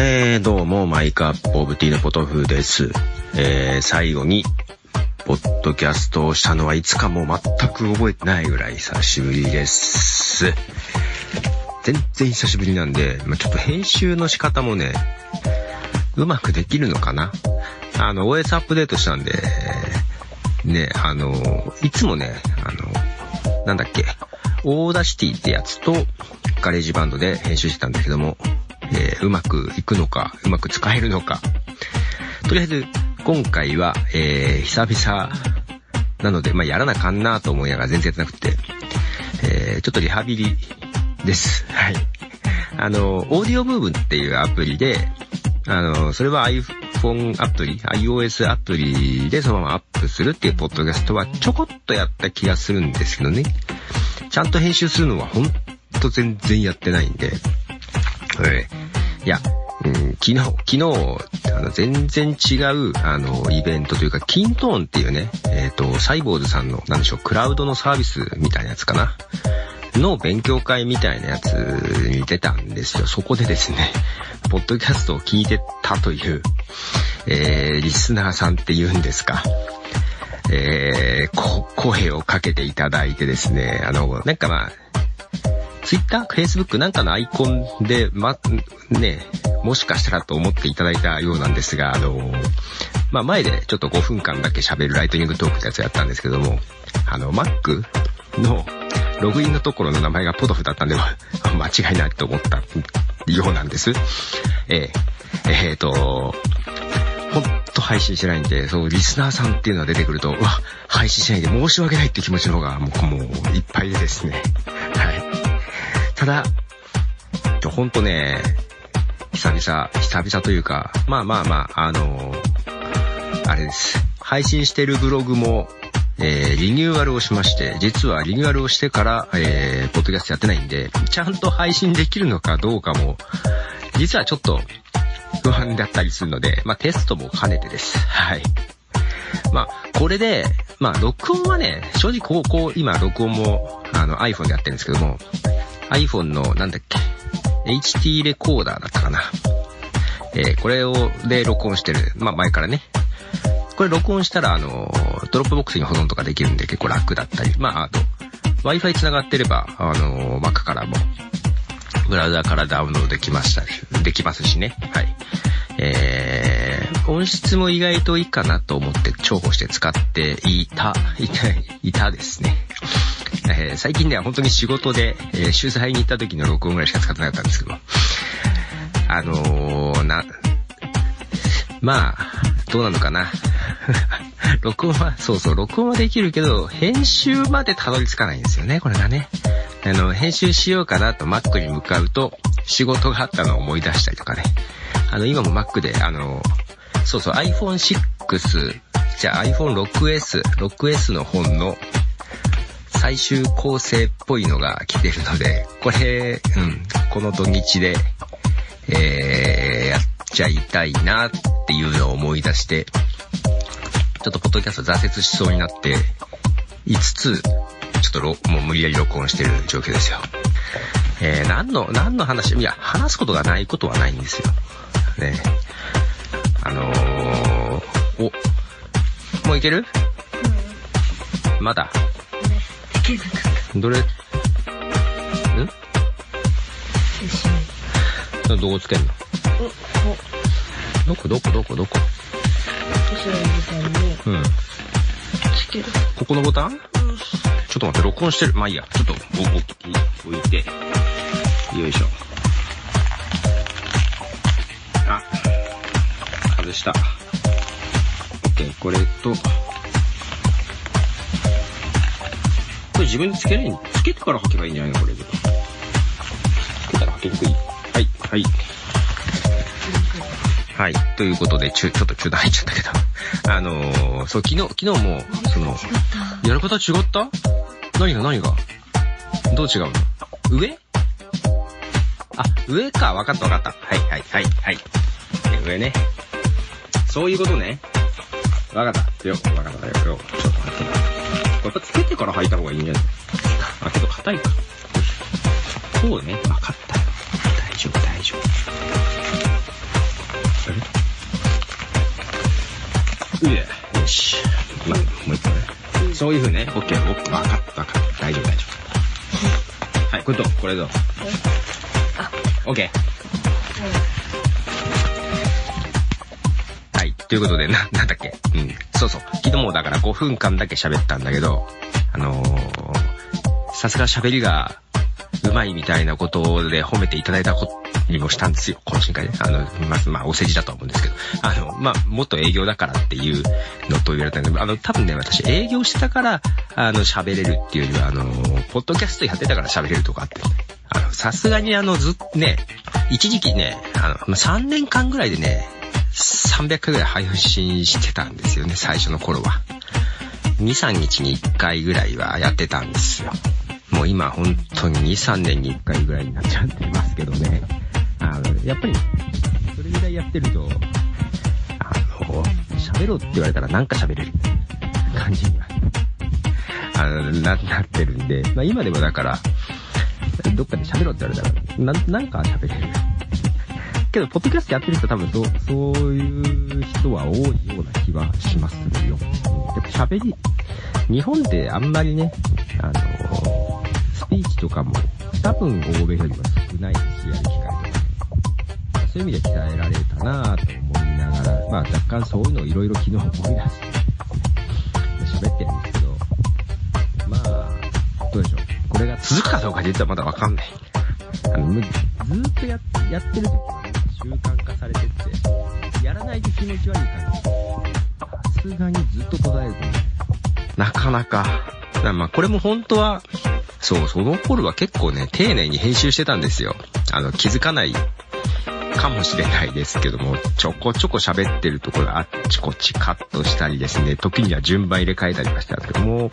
えー、どうも、 My Cup of Tea のポトフです。えー、最後に、ポッドキャストをしたのはいつかもう全く覚えてないぐらい久しぶりです。全然久しぶりなんで、まあ、ちょっと編集の仕方もね、うまくできるのかな？あの、OS アップデートしたんで、ね、あの、いつもね、あの、なんだっけ、 Audacity ってやつと、GarageBand で編集してたんだけども、えーうまくいくのか、うまく使えるのか。とりあえず、今回は、えー久々なので、まあ、やらなあかんなと思いながら全然やってなくて、えーちょっとリハビリです。はい。あの、オーディオムーブっていうアプリで、あの、それは iPhone アプリ、iOS アプリでそのままアップするっていうポッドキャストはちょこっとやった気がするんですけどね。ちゃんと編集するのはほんと全然やってないんで、えーいや、うん、昨日、昨日、あの、全然違う、あの、イベントというか、キントーンっていうね、えっ、と、サイボーズさんの、なんでしょう、クラウドのサービスみたいなやつかな。の勉強会みたいなやつに出たんですよ。そこでですね、ポッドキャストを聞いてたという、えー、リスナーさんって言うんですか。えー、声をかけていただいてですね、あの、なんかまあ、ツイッター、フェイスブックなんかのアイコンで、ま、ね、もしかしたらと思っていただいたようなんですが、あの、まあ、前でちょっと5分間だけ喋るライトニングトークってやつやったんですけども、あの、Mac のログインのところの名前がポトフだったんで、間違いないと思ったようなんです。えー、えーと、ほんと配信してないんで、そう、リスナーさんっていうのが出てくると、うわ、配信しないで申し訳ないって気持ちの方が、もう、もう、いっぱいでですね。はい。ただ、ほんとね、久々、久々というか、まあまあまあ、あのあれです。配信してるブログも、えー、リニューアルをしまして、実はリニューアルをしてから、えー、ポッドキャストやってないんで、ちゃんと配信できるのかどうかも、実はちょっと不安だったりするので、まあテストも兼ねてです。はい。まあ、これで、まあ、録音はね、正直こう、こう、今、録音も、あの、iPhone でやってるんですけども、iPhone の、なんだっけ、HT レコーダーだったかな。えーこれを、で録音してる。まあ、前からね。これ録音したら、あの、 Dropbox に保存とかできるんで結構楽だったり。まあ、あと、Wi-Fi 繋がってれば、あの、Mac からも、ブラウザからダウンロードできましたし、できますしね。はい。えー、音質も意外といいかなと思って重宝して使っていた、いた、いたですね。えー最近では本当に仕事で、えー取材に行った時の録音ぐらいしか使ってなかったんですけど、あのー、な、まあ、どうなのかな。録音は、そうそう、録音はできるけど、編集までたどり着かないんですよね、これがね。あの、編集しようかなと Mac に向かうと、仕事があったのを思い出したりとかね。あの、今も Mac で、あの、そうそう、iPhone6、じゃあ iPhone6S、6S の本の最終構成っぽいのが来てるので、これ、うん、この土日で、えー、やっちゃいたいなっていうのを思い出して、ちょっとポッドキャスト挫折しそうになって、5つ、ちょっとろもう無理やり録音してる状況ですよ。えー、何の、何の話、いや、話すことがないことはないんですよ。ね。お、もういける？まだ。どれ、ん？どこつけんの？どこ？どこ？どこ？どこ？うん。ここのボタン？ちょっと待って、録音してる。まあいいや。ちょっと、お、お、置いて。よいしょ。あ、外した。これと、これ自分でつけないつけてから履けばいいんじゃないのこれで。つけたら履きにくい。はい、はい。はい。ということで、ちゅ、ちょっと中断入っちゃったけど。あのー、そう、昨日、昨日も、その、やる方違った？何が何が？どう違うの？上？あ、上か。わかったわかった。はい、はい、はい、はい。上ね。そういうことね。わかった。よ、わかったよ。よ、ちょっと待ってな。これつけてから履いた方がいいんじゃない？あ、けど硬いか。こうね。わかった。大丈夫、大丈夫。あれ？いえ、よし。まあ、もう一個ね。そういう風ね。オッケー、オッケー。わかった、わかった。大丈夫、大丈夫。はい、これどう、これどう？オッケー。ということで、な、なんだっけ？うん。そうそう。昨日もだから5分間だけ喋ったんだけど、あのー、さすが喋りがうまいみたいなことで褒めていただいたことにもしたんですよ、懇親会で。あの、まず、まあ、お世辞だと思うんですけど、あの、まあ、もっと営業だからっていうのと言われたんで、あの、多分ね、私営業してたから、あの、喋れるっていうよりは、あの、ポッドキャストやってたから喋れるとかあって。あの、さすがにあの、ずね、一時期ね、あの、3年間ぐらいでね、300回ぐらい配信してたんですよね、最初の頃は。2、3日に1回ぐらいはやってたんですよ。もう今本当に2、3年に1回ぐらいになっちゃってますけどね。あの、やっぱり、それぐらいやってると、あの、喋ろうって言われたらなんか喋れる感じには、あの、な、なってるんで、まあ今でもだから、どっかで喋ろうって言われたら、な、なんか喋れる。けど、ポッドキャストやってる人多分そう、そういう人は多いような気はしますよ。やっぱ喋り、日本ってあんまりね、あの、スピーチとかも多分欧米よりは少ないし、やる機会とか。ねそういう意味で鍛えられたなぁと思いながら、まあ若干そういうのをいろいろ昨日思い出して、喋ってるんですけど、まあ、どうでしょう。これが続くかどうか実はまだわかんない。あの、ずーっとややってる時はね、習慣化されてって、やらないと気持ち悪い感じ。さすがにずっと途絶えるとね、なかなか。まあこれも本当は、そう、その頃は結構ね、丁寧に編集してたんですよ。あの、気づかないかもしれないですけども、ちょこちょこ喋ってるところあっちこっちカットしたりですね、時には順番入れ替えたりはしてたんですけども、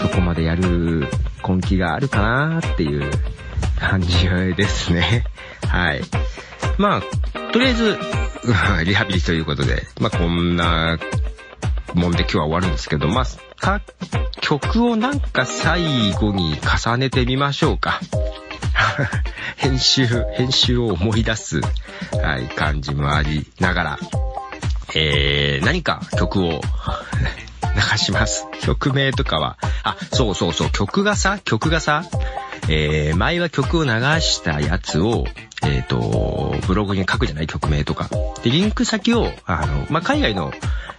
そこまでやる根気があるかなっていう感じですね。はい。まあ、とりあえず、リハビリということで、まあこんなもんで今日は終わるんですけど、まあ、か、曲をなんか最後に重ねてみましょうか。編集、編集を思い出す、はい、感じもありながら、えー、何か曲を 流します。曲名とかは、あ、そうそうそう、曲がさ、曲がさ、えー、前は曲を流したやつを、えっ、と、ブログに書くじゃない曲名とか。で、リンク先を、あの、まあ、海外の、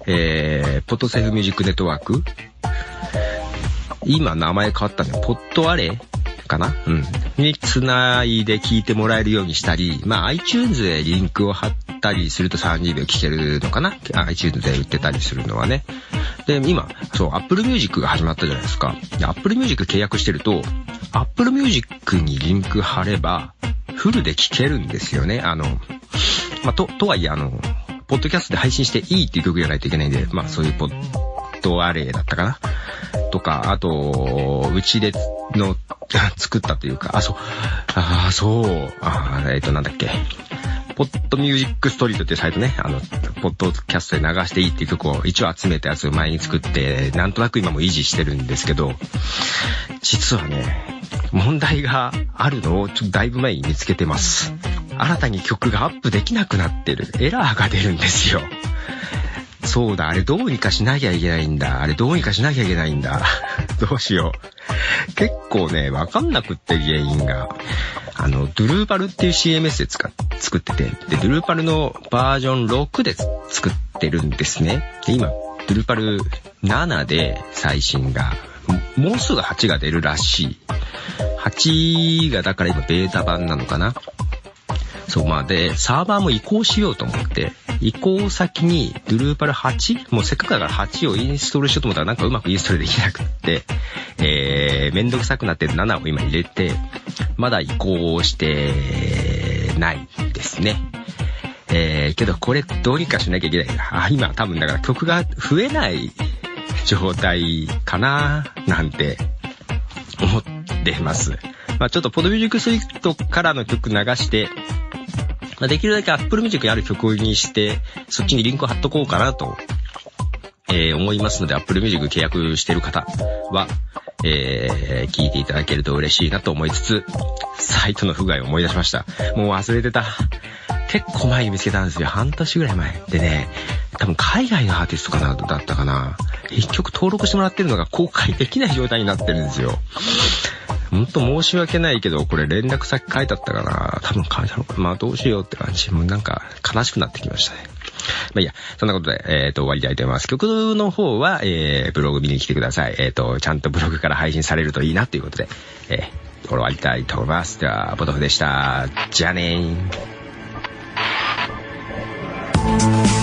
えー、ポッドセフミュージックネットワーク今名前変わったの。ポッドアレかな？うん。に繋いで聞いてもらえるようにしたり、まあ iTunes でリンクを貼ったりすると30秒聞けるのかな ?iTunes で売ってたりするのはね。で、今、そう、Apple Music が始まったじゃないですか。Apple Music 契約してると、Apple Music にリンク貼れば、フルで聞けるんですよね。あの、まあ、と、とはいえあの、ポッドキャストで配信していいっていう曲じゃないといけないんで、まあそういうポッドアレイだったかなとか、あと、うちでの、作ったというか、あ、そう、あ、そう、あえっ、と、なんだっけ。ポッドミュージックストリートっていうサイトね、あの、ポッドキャストで流していいっていう曲を一応集めたやつを前に作って、なんとなく今も維持してるんですけど、実はね、問題があるのをちょっとだいぶ前に見つけてます。新たに曲がアップできなくなってる。エラーが出るんですよ。そうだ、あれどうにかしなきゃいけないんだ。あれどうにかしなきゃいけないんだ。どうしよう。結構ね、わかんなくって原因が。あの、ドゥルーパルっていう CMS で使っ作ってて、で、ドゥルーパルのバージョン6で作ってるんですね。で、今、ドゥルーパル7で最新が、もうすぐ8が出るらしい。8がだから今ベータ版なのかなそう、まあで、サーバーも移行しようと思って、移行先に、ドゥルーパル 8? もうせっかくだから8をインストールしようと思ったらなんかうまくインストールできなくって、えー、めんどくさくなって7を今入れて、まだ移行してないですね。えー、けどこれどうにかしなきゃいけないな。あ、今多分だから曲が増えない状態かななんて思ってます。まあちょっとポドミュージックスイートからの曲流して、まあできるだけ Apple Music にある曲にして、そっちにリンクを貼っとこうかなと、えー思いますので Apple Music 契約してる方は、えー聞いていただけると嬉しいなと思いつつ、サイトの不具合を思い出しました。もう忘れてた。結構前に見つけたんですよ。半年ぐらい前。でね、多分海外のアーティストかな、だったかな。一曲登録してもらってるのが公開できない状態になってるんですよ。ほんと申し訳ないけど、これ連絡先書いてあったかな多分書いたのかまあどうしようって感じ。もうなんか悲しくなってきましたね。まあいいや、そんなことで、えっ、ー、と、終わりたいと思います。曲の方は、えー、ブログ見に来てください。えっ、ー、と、ちゃんとブログから配信されるといいなということで、えー、終わりたいと思います。では、ポトフでした。じゃあねー。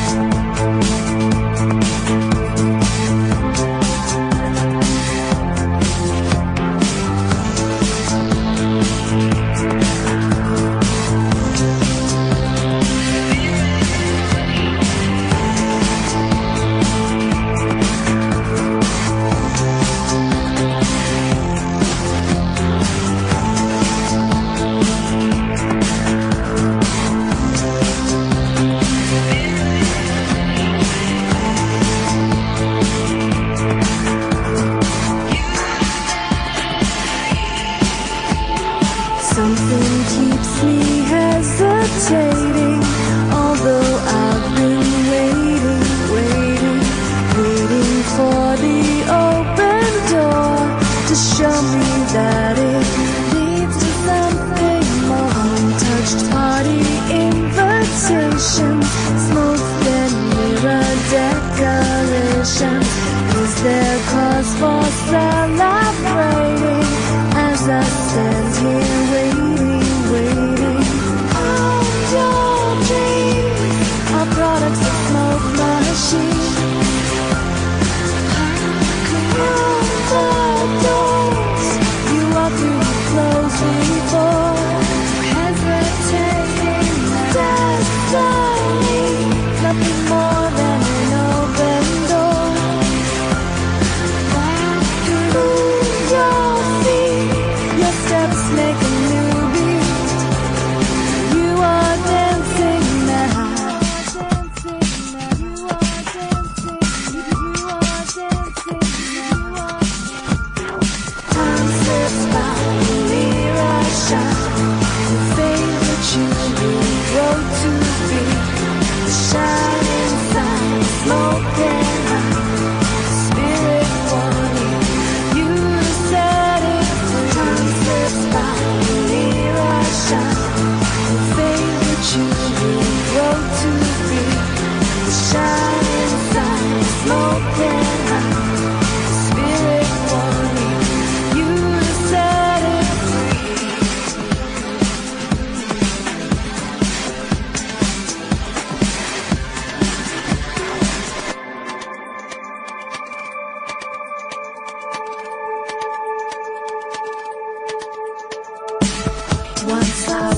was for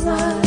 smile.